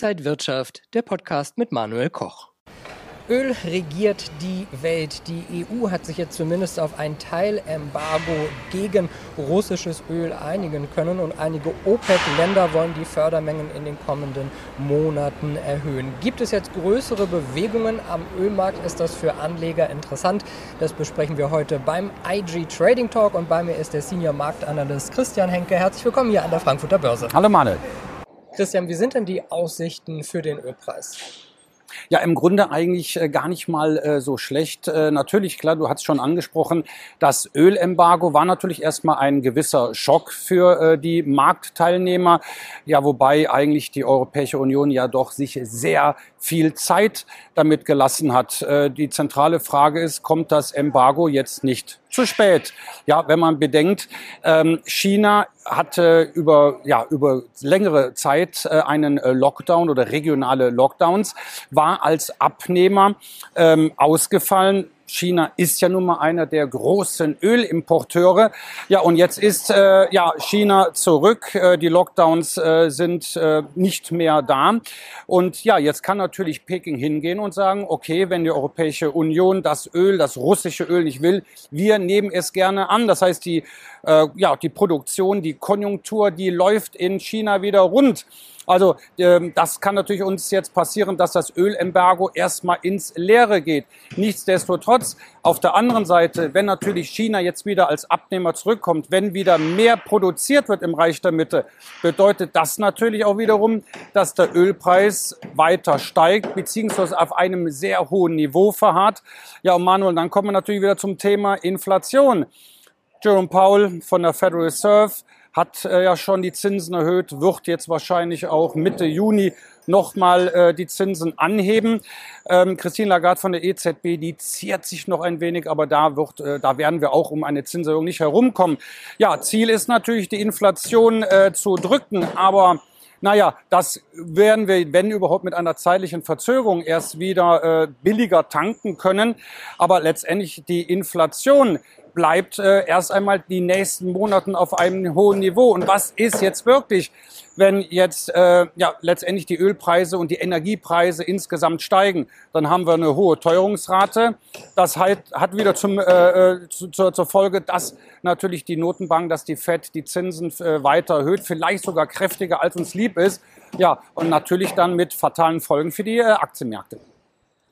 Inside Wirtschaft, der Podcast mit Manuel Koch. Öl regiert die Welt. Die EU hat sich jetzt zumindest auf ein Teilembargo gegen russisches Öl einigen können und einige OPEC-Länder wollen die Fördermengen in den kommenden Monaten erhöhen. Gibt es jetzt größere Bewegungen am Ölmarkt? Ist das für Anleger interessant? Das besprechen wir heute beim IG Trading Talk und bei mir ist der Senior Marktanalyst Christian Henke. Herzlich willkommen hier an der Frankfurter Börse. Hallo Manuel. Christian, wie sind denn die Aussichten für den Ölpreis? Ja, im Grunde eigentlich äh, gar nicht mal äh, so schlecht. Äh, natürlich, klar, du hast schon angesprochen, das Ölembargo war natürlich erstmal ein gewisser Schock für die Marktteilnehmer. Ja, wobei eigentlich die Europäische Union ja doch sich sehr viel Zeit damit gelassen hat. Äh, die zentrale Frage ist, kommt das Embargo jetzt nicht zu spät? Ja, wenn man bedenkt, ähm, China hatte über, ja, über längere Zeit äh, einen äh, Lockdown oder regionale Lockdowns, war als Abnehmer ähm, ausgefallen China ist ja nun mal einer der großen Ölimporteure. Ja, und jetzt ist äh, ja China zurück. Äh, die Lockdowns äh, sind äh, nicht mehr da. Und ja, jetzt kann natürlich Peking hingehen und sagen, okay, wenn die Europäische Union das Öl, das russische Öl nicht will, wir nehmen es gerne an. Das heißt, die, äh, ja, die Produktion, die Konjunktur, die läuft in China wieder rund. Also ähm, das kann natürlich uns jetzt passieren, dass das Ölembargo erstmal ins Leere geht. Nichtsdestotrotz, auf der anderen Seite, wenn natürlich China jetzt wieder als Abnehmer zurückkommt, wenn wieder mehr produziert wird im Reich der Mitte, bedeutet das natürlich auch wiederum, dass der Ölpreis weiter steigt, beziehungsweise auf einem sehr hohen Niveau verharrt. Ja, und Manuel, dann kommen wir natürlich wieder zum Thema Inflation. Jerome Powell von der Federal Reserve hat äh, ja schon die Zinsen erhöht, wird jetzt wahrscheinlich auch Mitte Juni nochmal äh, die Zinsen anheben. Ähm, Christine Lagarde von der EZB, die ziert sich noch ein wenig, aber da wird, äh, da werden wir auch um eine Zinserhöhung nicht herumkommen. Ja, Ziel ist natürlich, die Inflation äh, zu drücken, aber naja, das werden wir, wenn überhaupt, mit einer zeitlichen Verzögerung erst wieder äh, billiger tanken können. Aber letztendlich die Inflation, bleibt äh, erst einmal die nächsten Monaten auf einem hohen Niveau. Und was ist jetzt wirklich, wenn jetzt äh, ja letztendlich die Ölpreise und die Energiepreise insgesamt steigen? Dann haben wir eine hohe Teuerungsrate. Das halt, hat wieder zum, äh, äh zu, zur, zur Folge, dass natürlich die Notenbank, dass die Fed die Zinsen äh, weiter erhöht, vielleicht sogar kräftiger als uns lieb ist. Ja, und natürlich dann mit fatalen Folgen für die äh, Aktienmärkte.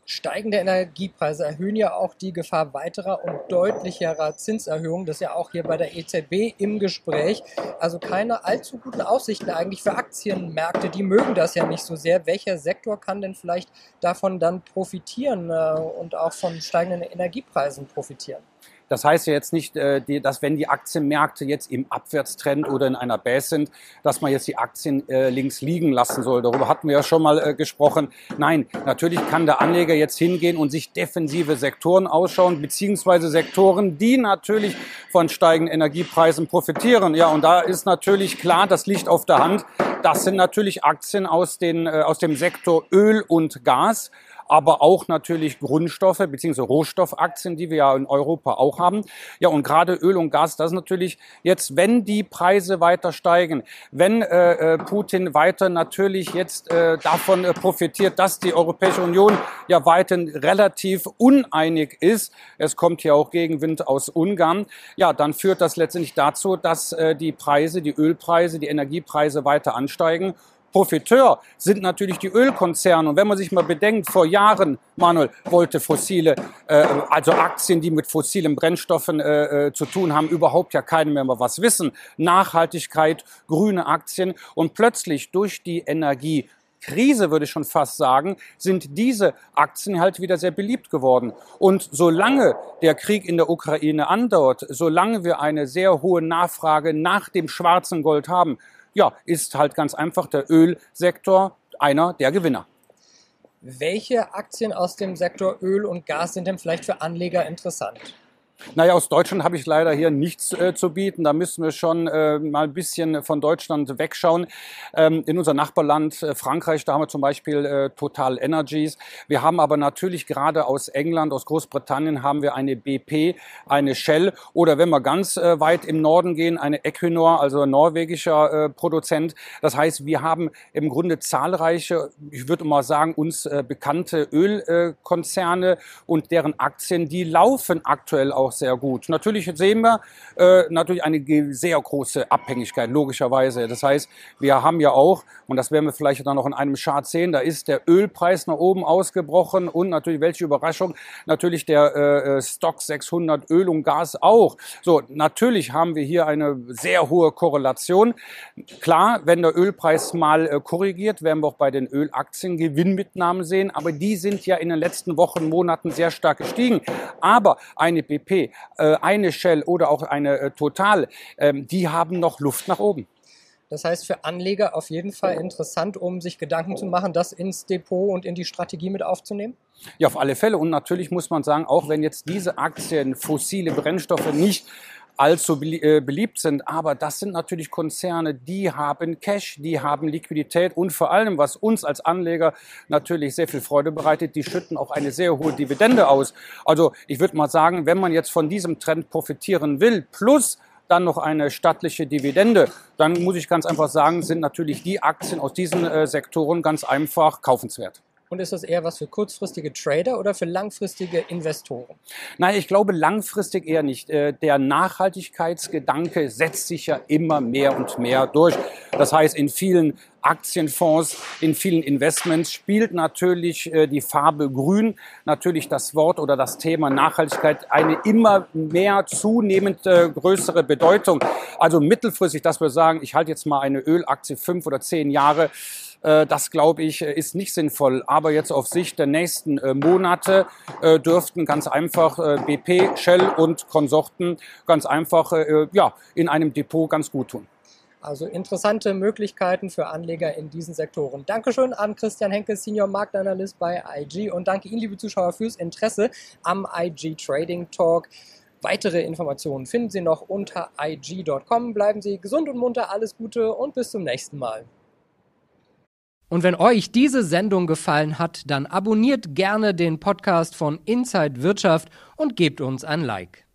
Steigende Energiepreise erhöhen ja auch die Gefahr weiterer und deutlicherer Zinserhöhungen. Das ist ja auch hier bei der EZB im Gespräch. Also keine allzu guten Aussichten eigentlich für Aktienmärkte. Die mögen das ja nicht so sehr. Welcher Sektor kann denn vielleicht davon dann profitieren äh, und auch von steigenden Energiepreisen profitieren? Das heißt ja jetzt nicht, äh, dass wenn die Aktienmärkte jetzt im Abwärtstrend oder in einer Base sind, dass man jetzt die Aktien äh, links liegen lassen soll. Darüber hatten wir ja schon mal äh, gesprochen. Nein, natürlich kann der Anleger jetzt hingehen und sich defensive Sektoren ausschauen, beziehungsweise Sektoren, die natürlich von steigenden Energiepreisen profitieren. Ja, und da ist natürlich klar, das liegt auf der Hand. Das sind natürlich Aktien aus, den, aus dem Sektor Öl und Gas aber auch natürlich Grundstoffe bzw. Rohstoffaktien, die wir ja in Europa auch haben. Ja, und gerade Öl und Gas, das ist natürlich jetzt, wenn die Preise weiter steigen, wenn äh, äh Putin weiter natürlich jetzt äh, davon äh, profitiert, dass die Europäische Union ja weiterhin relativ uneinig ist, es kommt ja auch Gegenwind aus Ungarn, ja, dann führt das letztendlich dazu, dass äh, die Preise, die Ölpreise, die Energiepreise weiter ansteigen Profiteur sind natürlich die Ölkonzerne. Und wenn man sich mal bedenkt, vor Jahren, Manuel, wollte fossile, äh, also Aktien, die mit fossilen Brennstoffen äh, äh zu tun haben, überhaupt ja keiner mehr mal was wissen. Nachhaltigkeit, grüne Aktien und plötzlich durch die Energie Krise, würde ich schon fast sagen, sind diese Aktien halt wieder sehr beliebt geworden. Und solange der Krieg in der Ukraine andauert, solange wir eine sehr hohe Nachfrage nach dem schwarzen Gold haben, ja, ist halt ganz einfach der Ölsektor einer der Gewinner. Welche Aktien aus dem Sektor Öl und Gas sind denn vielleicht für Anleger interessant? Naja, aus Deutschland habe ich leider hier nichts äh, zu bieten. Da müssen wir schon äh, mal ein bisschen von Deutschland wegschauen. Ähm, in unser Nachbarland äh, Frankreich, da haben wir zum Beispiel äh, Total Energies. Wir haben aber natürlich gerade aus England, aus Großbritannien haben wir eine BP, eine Shell oder wenn wir ganz äh, weit im Norden gehen, eine Equinor, also ein norwegischer äh, Produzent. Das heißt, wir haben im Grunde zahlreiche, ich würde mal sagen, uns bekannte Ölkonzerne und deren Aktien, die laufen aktuell auch sehr gut. Natürlich sehen wir äh, natürlich eine sehr große Abhängigkeit, logischerweise. Das heißt, wir haben ja auch, und das werden wir vielleicht dann noch in einem Chart sehen, da ist der Ölpreis nach oben ausgebrochen und natürlich, welche Überraschung, natürlich der äh, äh Stock 600 Öl und Gas auch. So, natürlich haben wir hier eine sehr hohe Korrelation. Klar, wenn der Ölpreis mal äh, korrigiert, werden wir auch bei den Ölaktien Gewinnmitnahmen sehen, aber die sind ja in den letzten Wochen, Monaten sehr stark gestiegen. Aber eine BP äh, eine Shell oder auch eine äh, Total, ähm, die haben noch Luft nach oben. Das heißt für Anleger auf jeden Fall interessant, um sich Gedanken zu machen, das ins Depot und in die Strategie mit aufzunehmen? Ja, auf alle Fälle. Und natürlich muss man sagen, auch wenn jetzt diese Aktien fossile Brennstoffe nicht allzu äh, beliebt sind. Aber das sind natürlich Konzerne, die haben Cash, die haben Liquidität und vor allem, was uns als Anleger natürlich sehr viel Freude bereitet, die schütten auch eine sehr hohe Dividende aus. Also ich würde mal sagen, wenn man jetzt von diesem Trend profitieren will, plus dann noch eine stattliche Dividende, dann muss ich ganz einfach sagen, sind natürlich die Aktien aus diesen äh, Sektoren ganz einfach kaufenswert. Und ist das eher was für kurzfristige Trader oder für langfristige Investoren? Nein, ich glaube langfristig eher nicht. Äh, der Nachhaltigkeitsgedanke setzt sich ja immer mehr und mehr durch. Das heißt, in vielen Aktienfonds, in vielen Investments spielt natürlich äh, die Farbe Grün, natürlich das Wort oder das Thema Nachhaltigkeit eine immer mehr zunehmend äh, größere Bedeutung. Also mittelfristig, dass wir sagen, ich halte jetzt mal eine Ölaktie fünf oder zehn Jahre, äh, das, glaube ich, ist nicht sinnvoll. Aber jetzt auf Sicht der nächsten äh, Monate äh, dürften ganz einfach BP, Shell und Konsorten ganz einfach ja, in einem Depot ganz gut tun. Also interessante Möglichkeiten für Anleger in diesen Sektoren. Dankeschön an Christian Henke, Senior Marktanalyst bei IG und danke Ihnen, liebe Zuschauer, fürs Interesse am IG Trading Talk. Weitere Informationen finden Sie noch unter IG.com. Bleiben Sie gesund und munter, alles Gute und bis zum nächsten Mal. Und wenn euch diese Sendung gefallen hat, dann abonniert gerne den Podcast von Inside Wirtschaft und gebt uns ein Like.